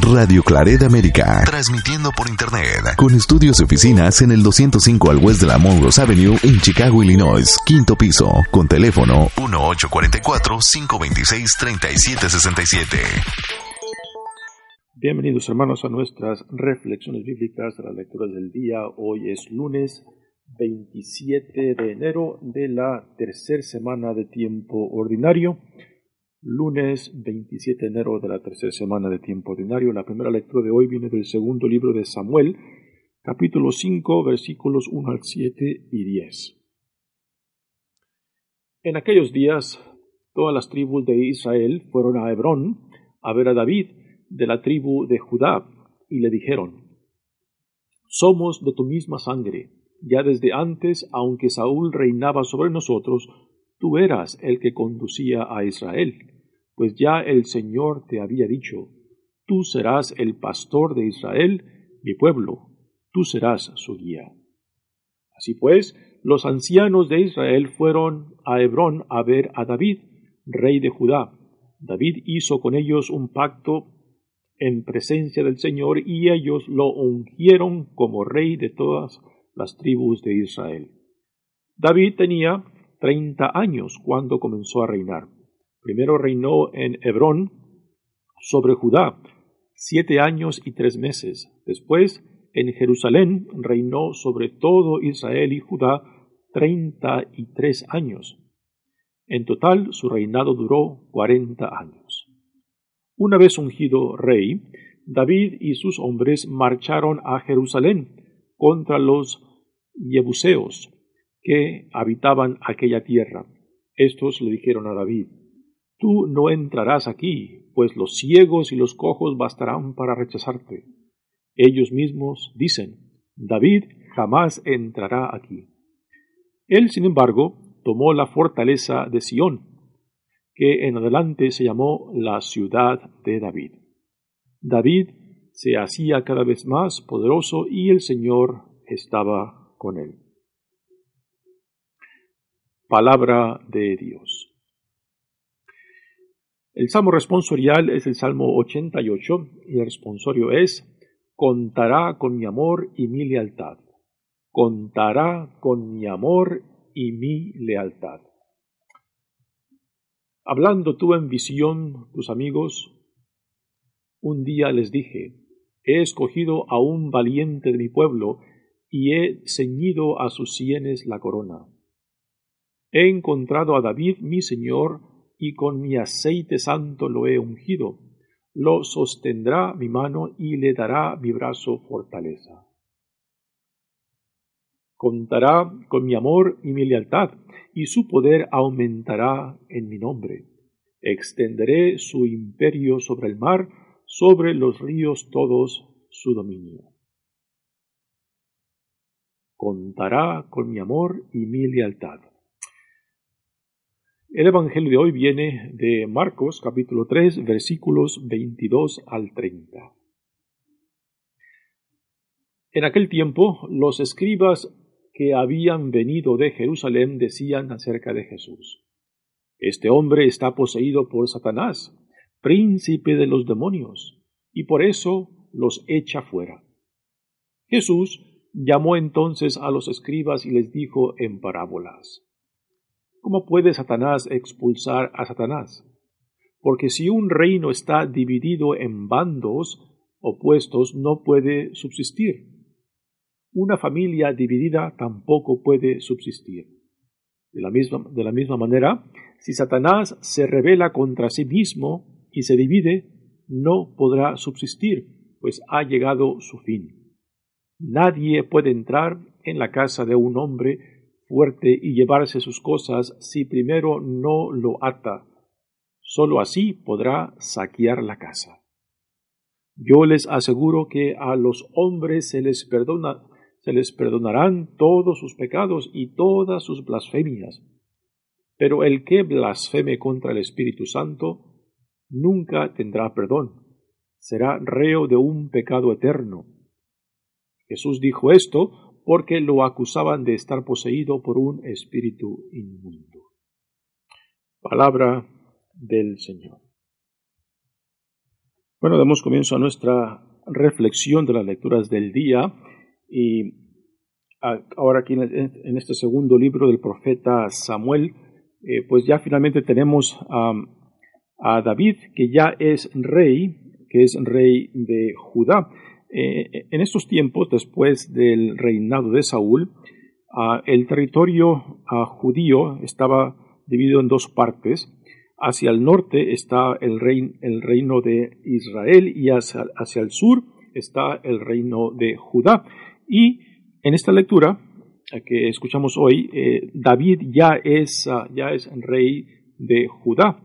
Radio Claret América. Transmitiendo por Internet. Con estudios y oficinas en el 205 al West de la Monroe Avenue en Chicago, Illinois. Quinto piso. Con teléfono 1844-526-3767. Bienvenidos hermanos a nuestras reflexiones bíblicas de las lecturas del día. Hoy es lunes 27 de enero de la tercera semana de tiempo ordinario lunes 27 de enero de la tercera semana de tiempo ordinario. La primera lectura de hoy viene del segundo libro de Samuel, capítulo 5, versículos 1 al 7 y 10. En aquellos días, todas las tribus de Israel fueron a Hebrón a ver a David de la tribu de Judá y le dijeron, Somos de tu misma sangre. Ya desde antes, aunque Saúl reinaba sobre nosotros, tú eras el que conducía a Israel pues ya el Señor te había dicho, tú serás el pastor de Israel, mi pueblo, tú serás su guía. Así pues, los ancianos de Israel fueron a Hebrón a ver a David, rey de Judá. David hizo con ellos un pacto en presencia del Señor y ellos lo ungieron como rey de todas las tribus de Israel. David tenía treinta años cuando comenzó a reinar. Primero reinó en Hebrón sobre Judá siete años y tres meses. Después en Jerusalén reinó sobre todo Israel y Judá treinta y tres años. En total su reinado duró cuarenta años. Una vez ungido rey, David y sus hombres marcharon a Jerusalén contra los Yebuseos que habitaban aquella tierra. Estos le dijeron a David, Tú no entrarás aquí, pues los ciegos y los cojos bastarán para rechazarte. Ellos mismos dicen, David jamás entrará aquí. Él, sin embargo, tomó la fortaleza de Sión, que en adelante se llamó la ciudad de David. David se hacía cada vez más poderoso y el Señor estaba con él. Palabra de Dios. El salmo responsorial es el salmo 88 y el responsorio es Contará con mi amor y mi lealtad. Contará con mi amor y mi lealtad. Hablando tú en visión, tus amigos, un día les dije, he escogido a un valiente de mi pueblo y he ceñido a sus sienes la corona. He encontrado a David mi señor, y con mi aceite santo lo he ungido. Lo sostendrá mi mano y le dará mi brazo fortaleza. Contará con mi amor y mi lealtad, y su poder aumentará en mi nombre. Extenderé su imperio sobre el mar, sobre los ríos todos su dominio. Contará con mi amor y mi lealtad. El Evangelio de hoy viene de Marcos capítulo 3 versículos 22 al 30. En aquel tiempo los escribas que habían venido de Jerusalén decían acerca de Jesús, Este hombre está poseído por Satanás, príncipe de los demonios, y por eso los echa fuera. Jesús llamó entonces a los escribas y les dijo en parábolas, ¿Cómo puede Satanás expulsar a Satanás? Porque si un reino está dividido en bandos opuestos, no puede subsistir. Una familia dividida tampoco puede subsistir. De la misma, de la misma manera, si Satanás se revela contra sí mismo y se divide, no podrá subsistir, pues ha llegado su fin. Nadie puede entrar en la casa de un hombre fuerte y llevarse sus cosas si primero no lo ata. Sólo así podrá saquear la casa. Yo les aseguro que a los hombres se les perdona, se les perdonarán todos sus pecados y todas sus blasfemias. Pero el que blasfeme contra el Espíritu Santo nunca tendrá perdón. Será reo de un pecado eterno. Jesús dijo esto porque lo acusaban de estar poseído por un espíritu inmundo. Palabra del Señor. Bueno, damos comienzo a nuestra reflexión de las lecturas del día y ahora aquí en este segundo libro del profeta Samuel, eh, pues ya finalmente tenemos a David, que ya es rey, que es rey de Judá. Eh, en estos tiempos, después del reinado de Saúl, el territorio judío estaba dividido en dos partes. Hacia el norte está el, reino de Israel y hacia, el sur está el reino de Judá. Y en esta lectura que escuchamos hoy, eh, David ah, ya es rey de Judá.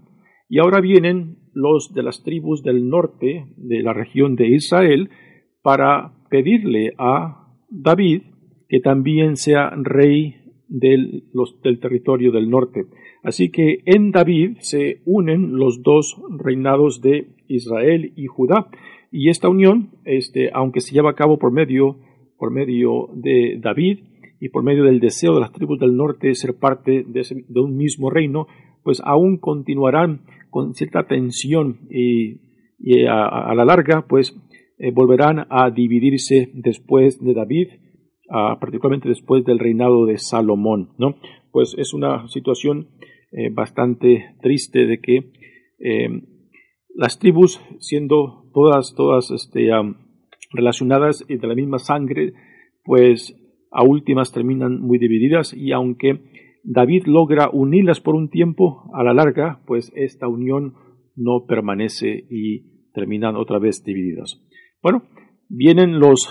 Y ahora vienen los de las tribus del norte de la región de Israel para pedirle a David que también sea rey del, del territorio del norte. Así que en David se unen los dos reinados de Israel y Judá. Y esta unión, este, aunque se lleva a cabo por medio, por medio de David y por medio del deseo de las tribus del norte de ser parte de, un mismo reino, pues aún continuarán con cierta tensión y, a, la larga, pues eh, volverán a dividirse después de David, particularmente después del reinado de Salomón, ¿no? Pues es una situación eh, bastante triste de que eh, las tribus, siendo todas, todas este, relacionadas y de la misma sangre, pues a últimas terminan muy divididas y aunque David logra unirlas por un tiempo, a la larga, pues esta unión no permanece y terminan otra vez divididas. Bueno, vienen los,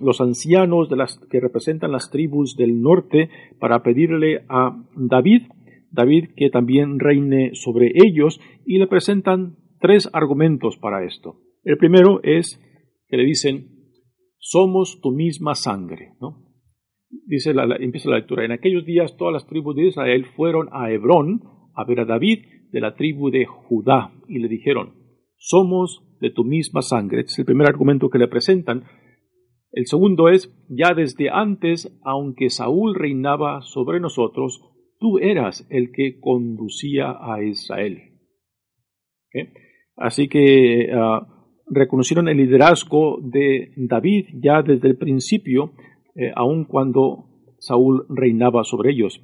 los ancianos de las, que representan las tribus del norte para pedirle a David David que también reine sobre ellos y le presentan tres argumentos para esto. El primero es que le dicen, somos tu misma sangre, ¿no? Dice la, empieza la lectura, en aquellos días todas las tribus de Israel fueron a Hebrón a ver a David de la tribu de Judá y le dijeron, somos de tu misma sangre. Este es el primer argumento que le presentan. El segundo es, ya desde antes, aunque Saúl reinaba sobre nosotros, tú eras el que conducía a Israel. Así que ah, reconocieron el liderazgo de David ya desde el principio, eh, aun cuando Saúl reinaba sobre ellos.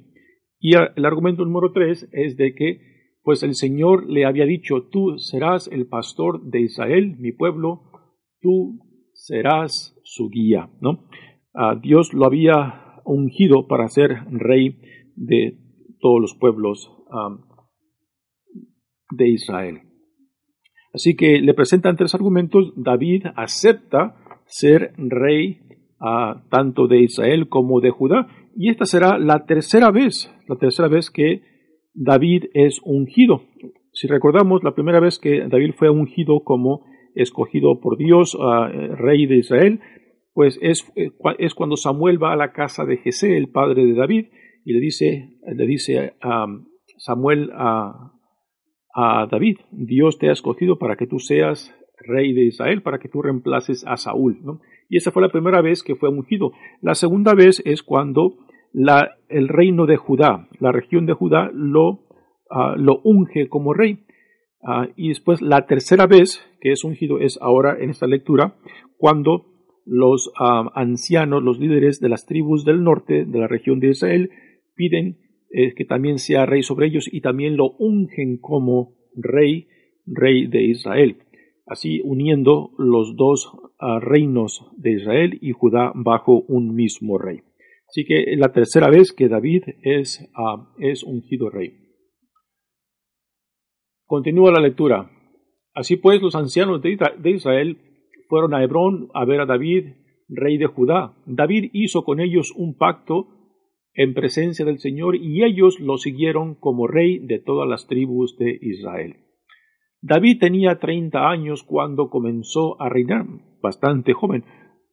Y el argumento número tres es de que, pues el Señor le había dicho, tú serás el pastor de Israel, mi pueblo, tú serás su guía, ¿no? Ah, Dios lo había ungido para ser rey de todos los pueblos de Israel. Así que le presentan tres argumentos. David acepta ser rey tanto de Israel como de Judá. Y esta será la tercera vez, la tercera vez que David es ungido. Si recordamos, la primera vez que David fue ungido como escogido por Dios, rey de Israel, pues es, eh, es, cuando Samuel va a la casa de Jesé, el padre de David, y le dice, le dice a Samuel a, David, Dios te ha escogido para que tú seas rey de Israel, para que tú reemplaces a Saúl. Y esa fue la primera vez que fue ungido. La segunda vez es cuando la, el reino de Judá, la región de Judá, lo, ah, lo unge como rey. Ah, y después la tercera vez que es ungido es ahora en esta lectura, cuando los ah, ancianos, los líderes de las tribus del norte de la región de Israel, piden eh, que también sea rey sobre ellos y también lo ungen como rey, rey de Israel, así uniendo los dos reinos de Israel y Judá bajo un mismo rey. Así que es la tercera vez que David es, uh, es ungido rey. Continúa la lectura. Así pues, los ancianos de Israel fueron a Hebrón a ver a David, rey de Judá. David hizo con ellos un pacto en presencia del Señor y ellos lo siguieron como rey de todas las tribus de Israel. David tenía treinta años cuando comenzó a reinar, bastante joven,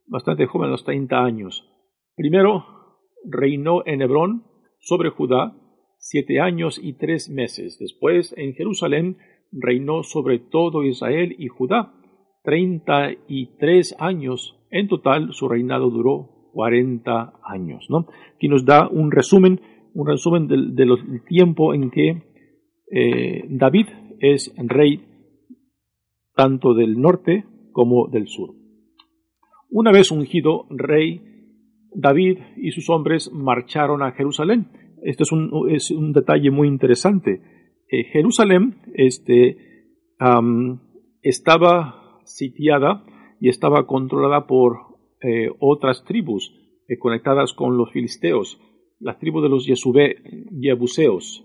bastante joven a los treinta años. Primero reinó en Hebrón sobre Judá siete años y tres meses. Después en Jerusalén reinó sobre todo Israel y Judá treinta y tres años. En total su reinado duró 40 años. ¿no? Aquí nos da un resumen, un resumen del, tiempo en que eh, David es rey tanto del norte como del sur. Una vez ungido rey, David y sus hombres marcharon a Jerusalén. Este es un, es un detalle muy interesante. Eh, Jerusalén este, estaba sitiada y estaba controlada por eh, otras tribus eh, conectadas con los filisteos, la tribu de los Yebuseos.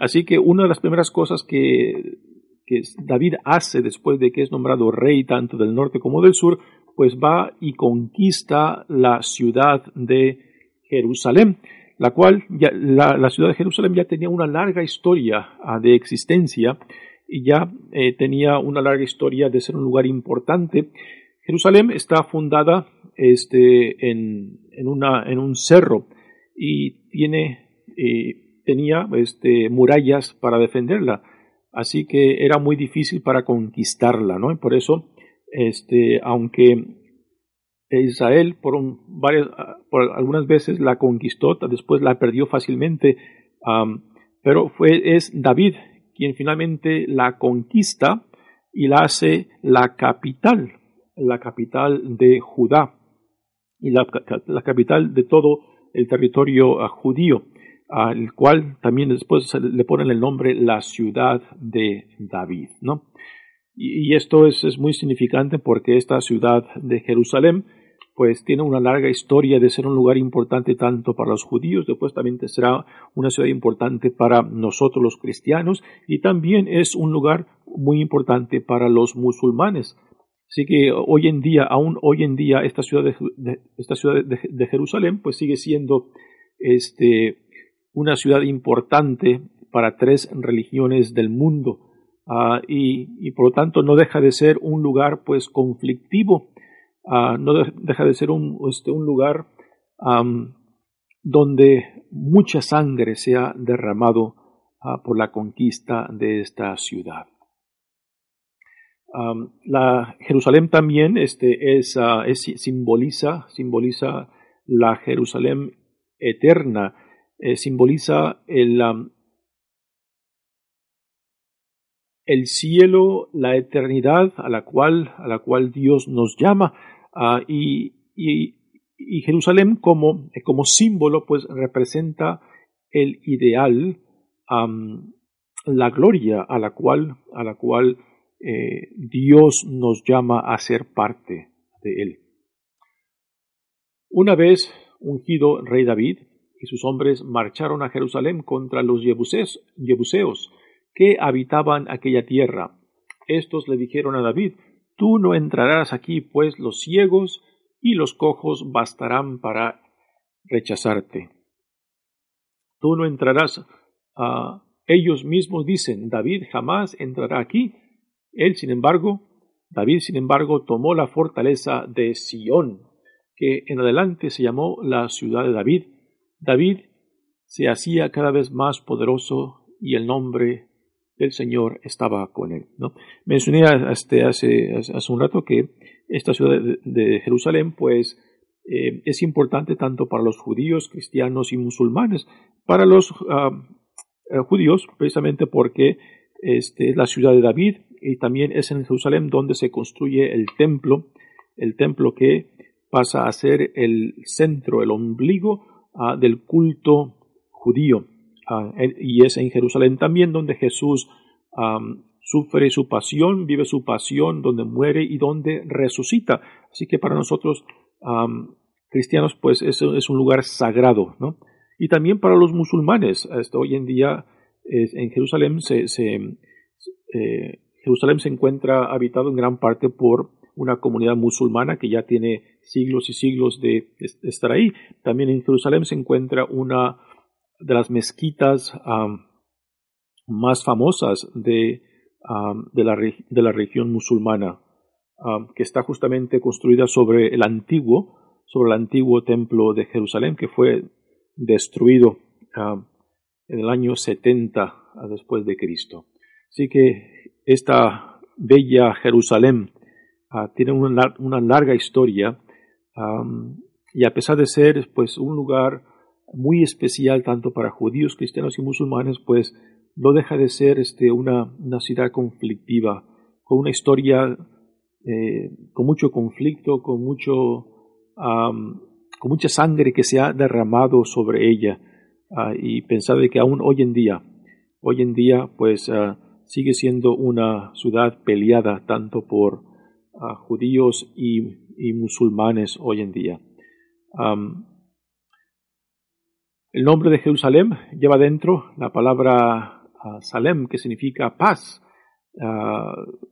así que una de las primeras cosas que, que David hace después de que es nombrado rey tanto del norte como del sur, pues va y conquista la ciudad de Jerusalén la cual la, ciudad de Jerusalén ya tenía una larga historia ah, de existencia y ya eh, tenía una larga historia de ser un lugar importante. Jerusalén está fundada este, en, en, una, en un cerro y tiene, eh, tenía este, murallas para defenderla, así que era muy difícil para conquistarla, ¿no? Y por eso, este, aunque Israel por, varias, por algunas veces la conquistó, después la perdió fácilmente, pero fue, es David quien finalmente la conquista y la hace la capital, la capital de Judá y la, capital de todo el territorio ah, judío, al cual también después le ponen el nombre la ciudad de David, ¿no? Y, esto es, es, muy significante porque esta ciudad de Jerusalén pues tiene una larga historia de ser un lugar importante tanto para los judíos, después también será una ciudad importante para nosotros los cristianos y también es un lugar muy importante para los musulmanes. Así que hoy en día, aún hoy en día, esta ciudad de, esta ciudad de, Jerusalén, pues sigue siendo este, una ciudad importante para tres religiones del mundo. Ah, y, por lo tanto no deja de ser un lugar pues conflictivo Ah, no deja de ser un, este, un lugar donde mucha sangre se ha derramado ah, por la conquista de esta ciudad. la Jerusalén también este, es, es, simboliza, simboliza la Jerusalén eterna, eh, simboliza el, el cielo, la eternidad a la cual, a la cual Dios nos llama. Ah, y, Jerusalén como, como, símbolo pues representa el ideal, la gloria a la cual, a la cual eh, Dios nos llama a ser parte de él. Una vez ungido rey David y sus hombres marcharon a Jerusalén contra los Jebuseos que habitaban aquella tierra. Estos le dijeron a David, Tú no entrarás aquí, pues los ciegos y los cojos bastarán para rechazarte. Tú no entrarás. a ellos mismos dicen, David jamás entrará aquí. Él, sin embargo, David, sin embargo, tomó la fortaleza de Sión, que en adelante se llamó la ciudad de David. David se hacía cada vez más poderoso y el nombre el Señor estaba con él. ¿no? Mencioné este, hace, hace, un rato que esta ciudad de, Jerusalén pues eh, es importante tanto para los judíos, cristianos y musulmanes. Para los eh, judíos precisamente porque este, es la ciudad de David y también es en Jerusalén donde se construye el templo, el templo que pasa a ser el centro, el ombligo ah, del culto judío. Ah, y es en Jerusalén también donde Jesús sufre su pasión, vive su pasión, donde muere y donde resucita. Así que para nosotros cristianos, pues eso es un lugar sagrado, ¿no? Y también para los musulmanes. Hasta hoy en día en Jerusalén se, eh, Jerusalén se encuentra habitado en gran parte por una comunidad musulmana que ya tiene siglos y siglos de estar ahí. También en Jerusalén se encuentra una de las mezquitas más famosas de, de, la, de, la, región musulmana, que está justamente construida sobre el antiguo, sobre el antiguo templo de Jerusalén, que fue destruido en el año 70 después de Cristo. Así que esta bella Jerusalén ah, tiene una, una, larga historia y a pesar de ser pues un lugar muy especial tanto para judíos, cristianos y musulmanes, pues no deja de ser este, una, ciudad conflictiva con una historia eh, con mucho conflicto, con mucho con mucha sangre que se ha derramado sobre ella ah, y pensar de que aún hoy en día, hoy en día pues ah, sigue siendo una ciudad peleada tanto por ah, judíos y, musulmanes hoy en día. El nombre de Jerusalén lleva dentro la palabra Salem, que significa paz. de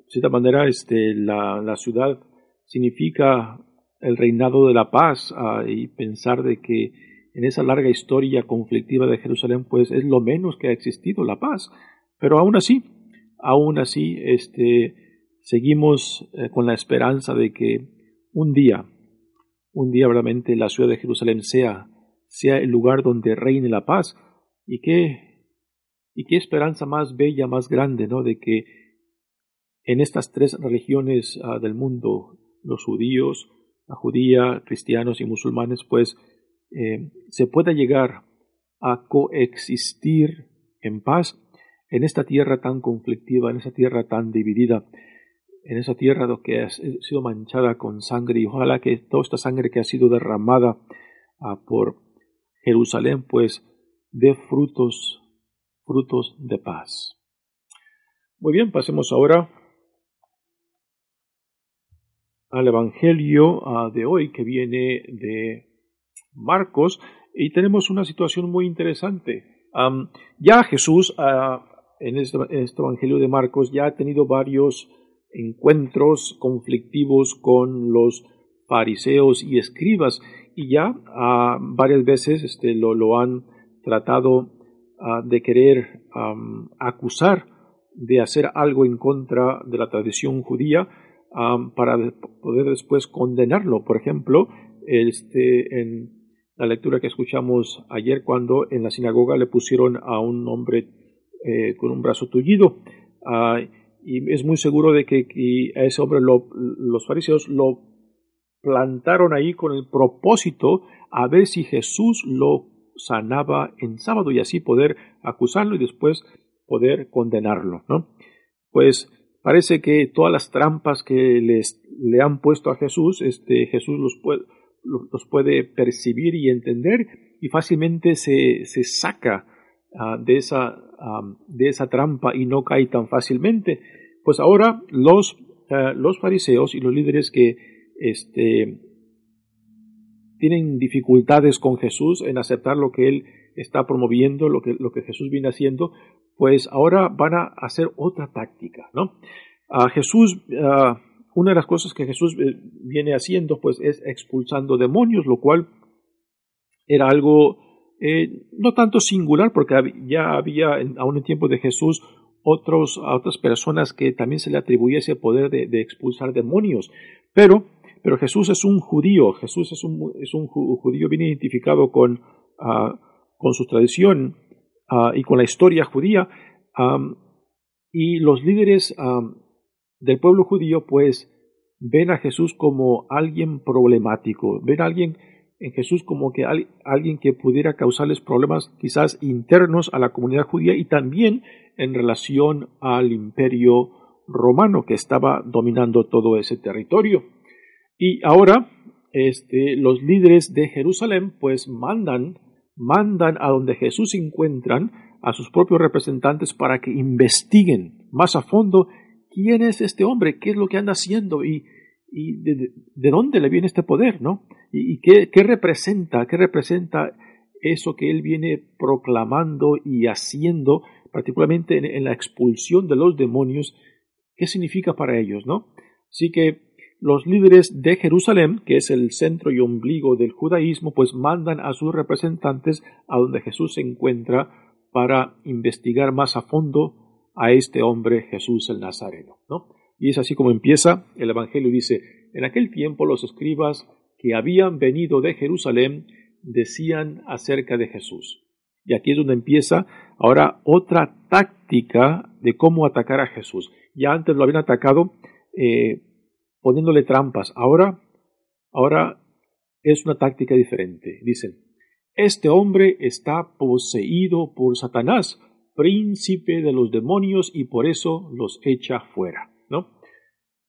cierta manera, este, la, la ciudad significa el reinado de la paz ah, y pensar de que en esa larga historia conflictiva de Jerusalén, pues es lo menos que ha existido la paz. Pero aún así, aún así, este, seguimos eh, con la esperanza de que un día, un día realmente la ciudad de Jerusalén sea, sea el lugar donde reine la paz. Y qué, y qué esperanza más bella, más grande, ¿no? De que en estas tres religiones ah, del mundo, los judíos, la judía, cristianos y musulmanes, pues eh, se pueda llegar a coexistir en paz en esta tierra tan conflictiva, en esa tierra tan dividida, en esa tierra que ha sido manchada con sangre y ojalá que toda esta sangre que ha sido derramada ah, por Jerusalén pues dé frutos, frutos de paz. Muy bien, pasemos ahora al Evangelio ah, de hoy que viene de Marcos y tenemos una situación muy interesante. ya Jesús ah, este, en, este, Evangelio de Marcos ya ha tenido varios encuentros conflictivos con los fariseos y escribas y ya ah, varias veces este, lo, lo han tratado de querer acusar de hacer algo en contra de la tradición judía para poder después condenarlo. Por ejemplo, este, en la lectura que escuchamos ayer cuando en la sinagoga le pusieron a un hombre eh, con un brazo tullido. Ah, y es muy seguro de que a ese hombre los fariseos lo plantaron ahí con el propósito a ver si Jesús lo sanaba en sábado y así poder acusarlo y después poder condenarlo, ¿no? Pues Parece que todas las trampas que les, le han puesto a Jesús, este, Jesús los puede, los puede percibir y entender y fácilmente se, se saca ah, de, esa, de esa trampa y no cae tan fácilmente. Pues ahora los, ah, los fariseos y los líderes que este, tienen dificultades con Jesús en aceptar lo que él está promoviendo, lo que, lo que Jesús viene haciendo, pues ahora van a hacer otra táctica, ¿no? A Jesús, una de las cosas que Jesús eh, viene haciendo, pues es expulsando demonios, lo cual era algo eh, no tanto singular, porque ya había, aún en tiempo de Jesús, otros, a otras personas que también se le atribuía ese poder de, expulsar demonios. Pero, pero Jesús es un judío, Jesús es un, es un judío bien identificado con, ah, su tradición, Ah, y con la historia judía. y los líderes del pueblo judío pues ven a Jesús como alguien problemático, ven a alguien en Jesús como que alguien que pudiera causarles problemas quizás internos a la comunidad judía y también en relación al imperio romano que estaba dominando todo ese territorio. Y ahora este, los líderes de Jerusalén pues mandan mandan a donde Jesús encuentran a sus propios representantes para que investiguen más a fondo quién es este hombre, qué es lo que anda haciendo y, y de, dónde le viene este poder, ¿no? Y, qué, qué, representa, qué representa eso que él viene proclamando y haciendo, particularmente en, en la expulsión de los demonios, qué significa para ellos, ¿no? Así que los líderes de Jerusalén, que es el centro y ombligo del judaísmo, pues mandan a sus representantes a donde Jesús se encuentra para investigar más a fondo a este hombre Jesús el Nazareno. ¿no? Y es así como empieza el Evangelio. Dice, en aquel tiempo los escribas que habían venido de Jerusalén decían acerca de Jesús. Y aquí es donde empieza ahora otra táctica de cómo atacar a Jesús. Ya antes lo habían atacado eh, poniéndole trampas. Ahora, ahora es una táctica diferente. Dicen, este hombre está poseído por Satanás, príncipe de los demonios, y por eso los echa fuera. ¿no?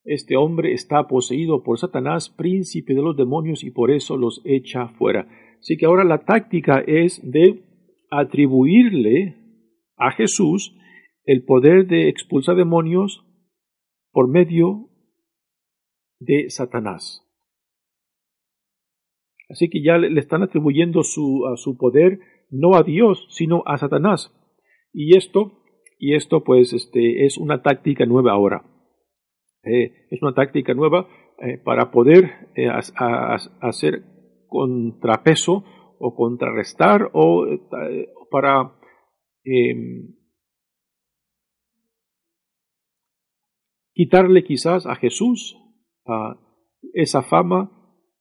este hombre está poseído por Satanás, príncipe de los demonios, y por eso los echa fuera. Así que ahora la táctica es de atribuirle a Jesús el poder de expulsar demonios por medio de Satanás. Así que ya le están atribuyendo su, a su poder no a Dios, sino a Satanás. Y esto, y esto pues este, es una táctica nueva ahora. Eh, es una táctica nueva eh, para poder eh, hacer contrapeso o contrarrestar o para em, quitarle quizás a Jesús esa fama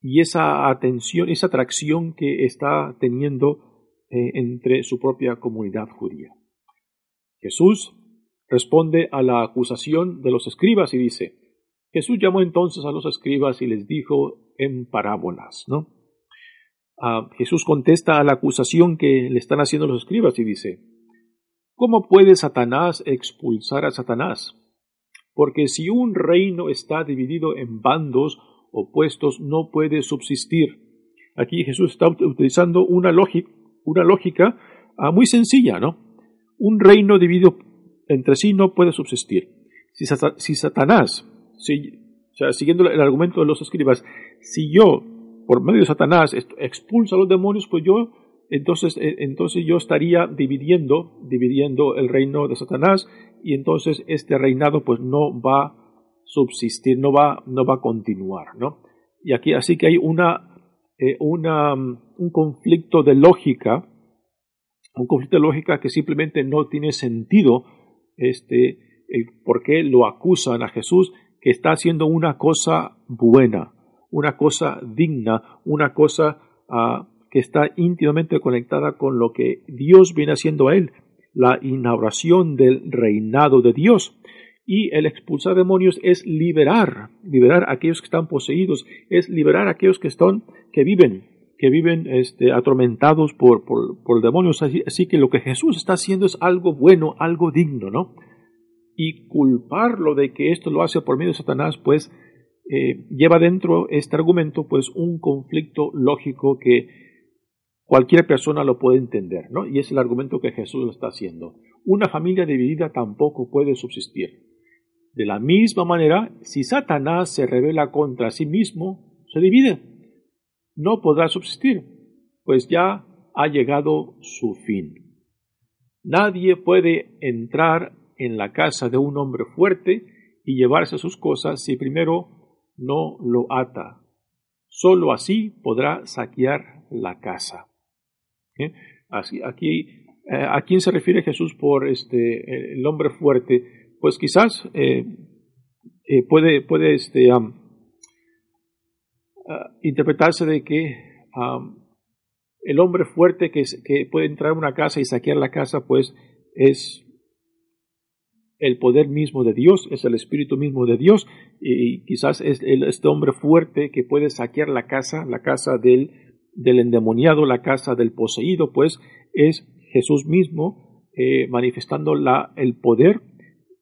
y esa atención, esa atracción que está teniendo entre su propia comunidad judía. Jesús responde a la acusación de los escribas y dice, Jesús llamó entonces a los escribas y les dijo en parábolas, ¿no? Ah, Jesús contesta a la acusación que le están haciendo los escribas y dice, ¿cómo puede Satanás expulsar a Satanás? Porque si un reino está dividido en bandos opuestos, no puede subsistir. Aquí Jesús está utilizando una, lógica, ah, muy sencilla, ¿no? Un reino dividido entre sí no puede subsistir. Si, Satanás, siguiendo el argumento de los escribas, si yo, por medio de Satanás, expulso a los demonios, pues yo, entonces, eh, entonces yo estaría dividiendo, dividiendo el reino de Satanás, y entonces este reinado pues no va a subsistir, no va, no va a continuar, ¿no? Y aquí así que hay una, eh, una, un conflicto de lógica, un conflicto de lógica que simplemente no tiene sentido este, el por qué lo acusan a Jesús que está haciendo una cosa buena, una cosa digna, una cosa ah, que está íntimamente conectada con lo que Dios viene haciendo a él, la inauguración del reinado de Dios. Y el expulsar demonios es liberar, liberar a aquellos que están poseídos, es liberar a aquellos que están, que viven, que viven este, atormentados por, por, demonios. Así, que lo que Jesús está haciendo es algo bueno, algo digno, ¿no? Y culparlo de que esto lo hace por medio de Satanás, pues eh, lleva dentro este argumento, pues un conflicto lógico que cualquier persona lo puede entender, ¿no? Y es el argumento que Jesús está haciendo. Una familia dividida tampoco puede subsistir. De la misma manera, si Satanás se revela contra sí mismo, se divide no podrá subsistir, pues ya ha llegado su fin. Nadie puede entrar en la casa de un hombre fuerte y llevarse sus cosas si primero no lo ata. Solo así podrá saquear la casa. ¿Eh? Así, aquí, eh, ¿a quién se refiere Jesús por este, el hombre fuerte? Pues quizás eh, puede, puede este, Ah, interpretarse de que el hombre fuerte que, que, puede entrar a una casa y saquear la casa, pues es el poder mismo de Dios, es el espíritu mismo de Dios, y quizás es este hombre fuerte que puede saquear la casa, la casa del, del endemoniado, la casa del poseído, pues es Jesús mismo eh, manifestando el poder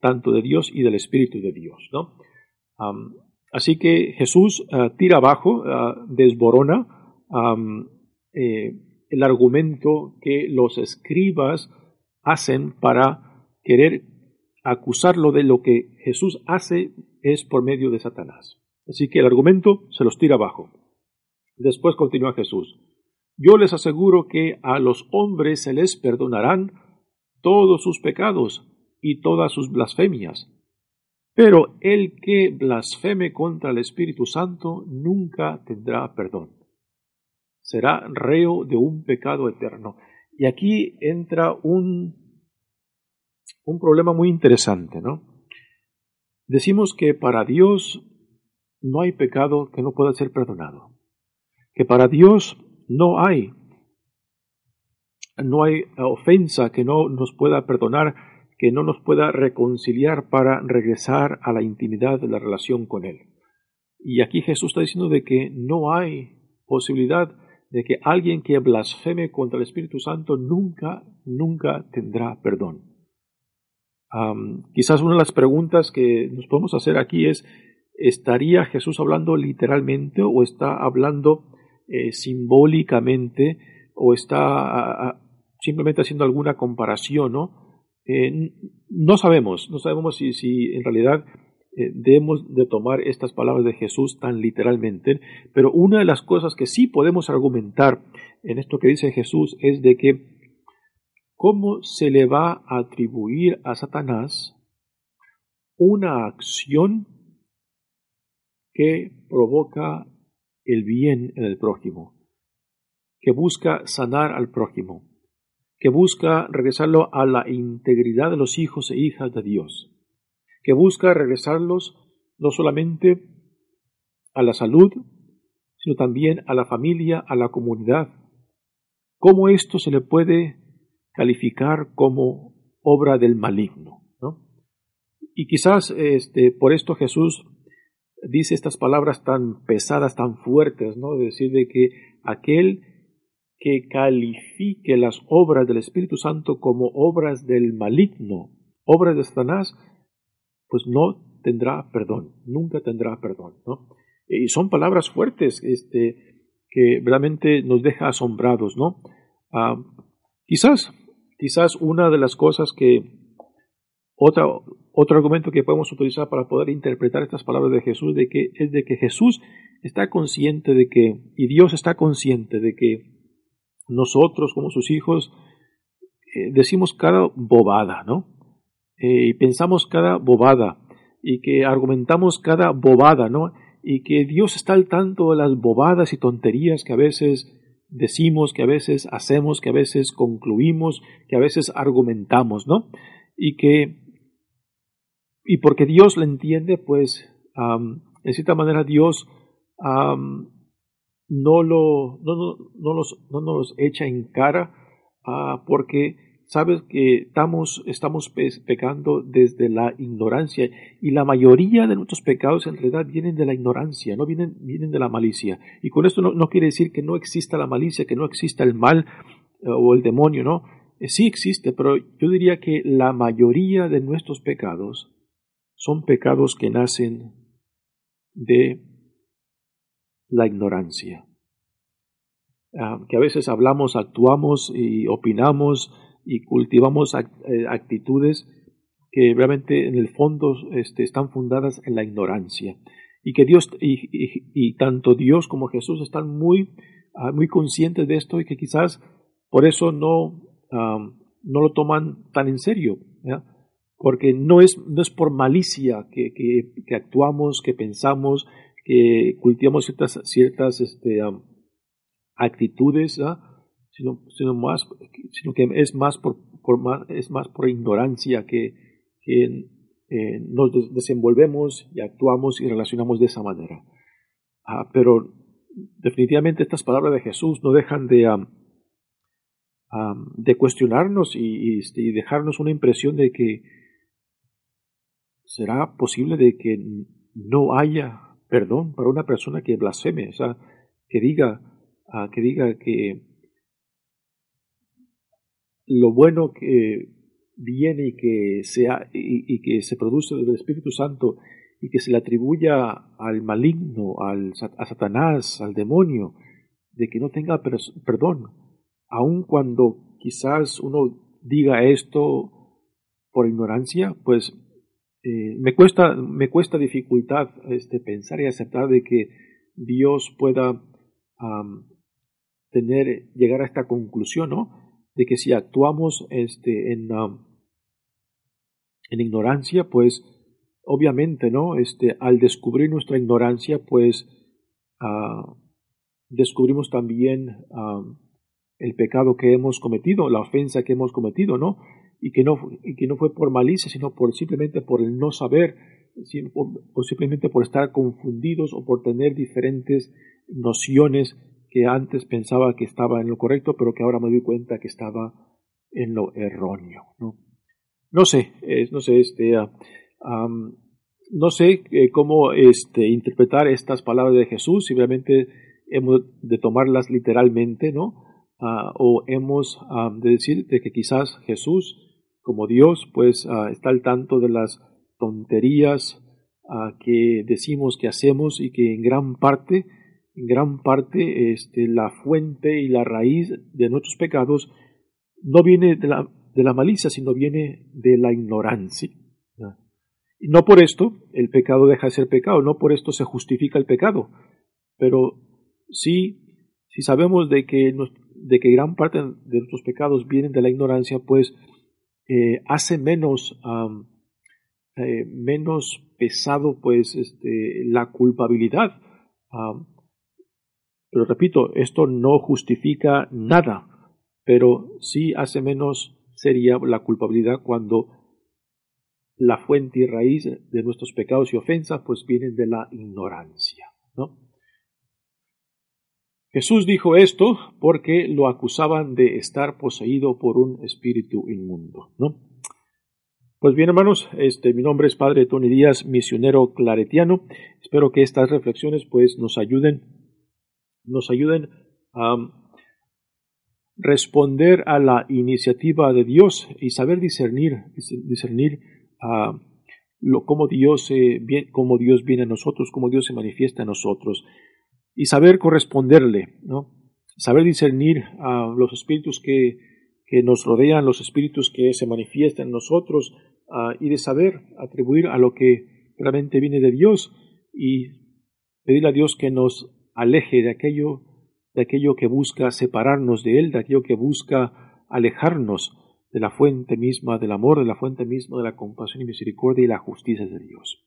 tanto de Dios y del espíritu de Dios. ¿no? Así que Jesús eh, tira abajo, eh, desborona eh, el argumento que los escribas hacen para querer acusarlo de lo que Jesús hace es por medio de Satanás. Así que el argumento se los tira abajo. Después continúa Jesús. Yo les aseguro que a los hombres se les perdonarán todos sus pecados y todas sus blasfemias pero el que blasfeme contra el Espíritu Santo nunca tendrá perdón. Será reo de un pecado eterno. Y aquí entra un, un problema muy interesante, ¿no? Decimos que para Dios no hay pecado que no pueda ser perdonado. Que para Dios no hay, no hay ofensa que no nos pueda perdonar que no nos pueda reconciliar para regresar a la intimidad de la relación con Él. Y aquí Jesús está diciendo de que no hay posibilidad de que alguien que blasfeme contra el Espíritu Santo nunca, nunca tendrá perdón. quizás una de las preguntas que nos podemos hacer aquí es, ¿estaría Jesús hablando literalmente o está hablando eh, simbólicamente o está simplemente haciendo alguna comparación, ¿no? Eh, no sabemos, no sabemos si, en realidad eh, debemos de tomar estas palabras de Jesús tan literalmente, pero una de las cosas que sí podemos argumentar en esto que dice Jesús es de que cómo se le va a atribuir a Satanás una acción que provoca el bien en el prójimo, que busca sanar al prójimo, que busca regresarlo a la integridad de los hijos e hijas de Dios, que busca regresarlos no solamente a la salud, sino también a la familia, a la comunidad. ¿Cómo esto se le puede calificar como obra del maligno? Y quizás este, por esto Jesús dice estas palabras tan pesadas, tan fuertes, ¿no? De decir de que aquel que califique las obras del Espíritu Santo como obras del maligno, obras de Satanás, pues no tendrá perdón, nunca tendrá perdón, ¿no? Y son palabras fuertes, este, que realmente nos deja asombrados, ¿no? Ah, quizás, quizás una de las cosas que otro argumento que podemos utilizar para poder interpretar estas palabras de Jesús de que, es de que Jesús está consciente de que, y Dios está consciente de que nosotros como sus hijos eh, decimos cada bobada, ¿no? Eh, y pensamos cada bobada y que argumentamos cada bobada, ¿no? Y que Dios está al tanto de las bobadas y tonterías que a veces decimos, que a veces hacemos, que a veces concluimos, que a veces argumentamos, ¿no? Y que y porque Dios le entiende, pues en cierta manera Dios no, lo, no, no, los, no nos echa en cara ah, porque sabes que estamos, estamos pecando desde la ignorancia y la mayoría de nuestros pecados en realidad vienen de la ignorancia, no vienen, vienen de la malicia. Y con esto no, quiere decir que no exista la malicia, que no exista el mal eh, o el demonio, no. Eh, sí existe, pero yo diría que la mayoría de nuestros pecados son pecados que nacen de la ignorancia. Ah, que a veces hablamos, actuamos y opinamos y cultivamos eh, actitudes que realmente en el fondo este, están fundadas en la ignorancia. Y que Dios, y, tanto Dios como Jesús están muy, ah, muy conscientes de esto y que quizás por eso no, ah, no lo toman tan en serio porque no es, no es por malicia que, que, actuamos, que pensamos, que cultivamos ciertas, ciertas este, actitudes, sino, sino, más, sino que es más por, por es más por ignorancia que, que eh, nos desenvolvemos y actuamos y relacionamos de esa manera. Ah, pero definitivamente estas palabras de Jesús no dejan de, de cuestionarnos y, este, y, dejarnos una impresión de que ¿será posible de que no haya perdón para una persona que blasfeme? O sea, que diga, ah, que diga que lo bueno que viene y que, sea, y, que se produce del Espíritu Santo y que se le atribuya al maligno, al, a Satanás, al demonio, de que no tenga perdón, aun cuando quizás uno diga esto por ignorancia, pues eh, me cuesta, me cuesta dificultad este, pensar y aceptar de que Dios pueda tener, llegar a esta conclusión, ¿no? De que si actuamos este, en, en ignorancia, pues obviamente, ¿no? Este, al descubrir nuestra ignorancia, pues ah, descubrimos también el pecado que hemos cometido, la ofensa que hemos cometido, ¿no? Y que no, y que no fue por malicia, sino por simplemente por el no saber, o simplemente por estar confundidos o por tener diferentes nociones que antes pensaba que estaba en lo correcto, pero que ahora me doy cuenta que estaba en lo erróneo. No, no sé, no sé, este, ah, no sé eh, cómo este, interpretar estas palabras de Jesús, si realmente hemos de tomarlas literalmente, ¿no? Ah, o hemos ah, de decir de que quizás Jesús como Dios, pues ah, está al tanto de las tonterías que decimos que hacemos y que en gran parte, en gran parte, este, la fuente y la raíz de nuestros pecados no viene de la, malicia, sino viene de la ignorancia. Y no por esto el pecado deja de ser pecado, no por esto se justifica el pecado, pero sí, si sabemos de que, de que gran parte de nuestros pecados vienen de la ignorancia, pues eh, hace menos, eh, menos pesado pues este, la culpabilidad. pero repito, esto no justifica nada, pero sí hace menos sería la culpabilidad cuando la fuente y raíz de nuestros pecados y ofensas pues vienen de la ignorancia, ¿no? Jesús dijo esto porque lo acusaban de estar poseído por un espíritu inmundo, ¿no? Pues bien, hermanos, este, mi nombre es Padre Tony Díaz, misionero claretiano. Espero que estas reflexiones pues nos ayuden, nos ayuden a responder a la iniciativa de Dios y saber discernir, discernir a lo, cómo, Dios, eh, cómo Dios viene a nosotros, cómo Dios se manifiesta a nosotros y saber corresponderle, ¿no? saber discernir a los espíritus que, que nos rodean, los espíritus que se manifiestan en nosotros y de saber atribuir a lo que realmente viene de Dios y pedirle a Dios que nos aleje de aquello de aquello que busca separarnos de Él, de aquello que busca alejarnos de la fuente misma del amor, de la fuente misma de la compasión y misericordia y la justicia de Dios.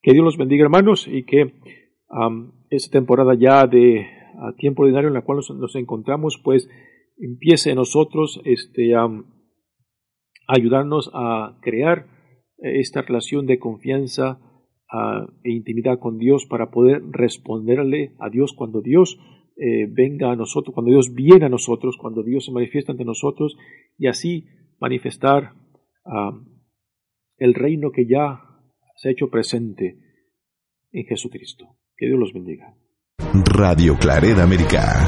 Que Dios los bendiga, hermanos, y que esta temporada ya de tiempo ordinario en la cual nos, encontramos, pues empiece en nosotros este, a ayudarnos a crear esta relación de confianza e intimidad con Dios para poder responderle a Dios cuando Dios eh, venga a nosotros, cuando Dios viene a nosotros, cuando Dios se manifiesta ante nosotros y así manifestar el reino que ya se ha hecho presente en Jesucristo. Que Dios los bendiga. Radio Clareda América.